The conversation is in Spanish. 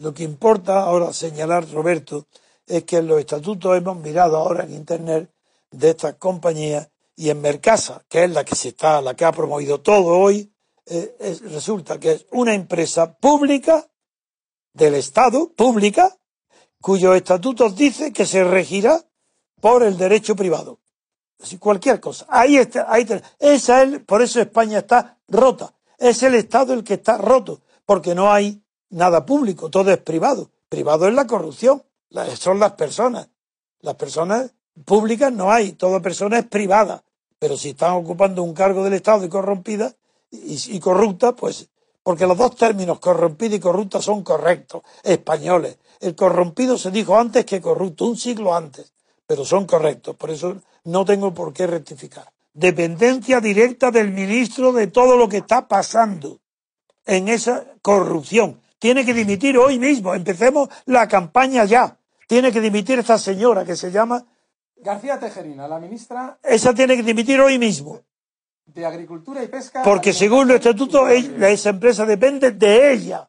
Lo que importa ahora señalar, Roberto, es que en los estatutos hemos mirado ahora en Internet de estas compañías y en Mercasa, que es la que se está, la que ha promovido todo hoy, eh, es- resulta que es una empresa pública del Estado, pública, cuyos estatutos dice que se regirá por el derecho privado. Así, cualquier cosa. Ahí está, ahí ten- esa es, por eso España está rota. Es el Estado el que está roto, porque no hay nada público, todo es privado. Privado es la corrupción, son las personas. Las personas públicas no hay, toda persona es privada. Pero si están ocupando un cargo del Estado y corrompida y, y corrupta, pues, porque los dos términos, corrompida y corrupta, son correctos, españoles. El corrompido se dijo antes que corrupto, un siglo antes, pero son correctos, por eso no tengo por qué rectificar. Dependencia directa del ministro de todo lo que está pasando en esa corrupción. Tiene que dimitir hoy mismo. Empecemos la campaña ya. Tiene que dimitir esta señora que se llama. García Tejerina, la ministra Esa tiene que dimitir hoy mismo. de Agricultura y Pesca. Porque según y ella- esa empresa depende de ella.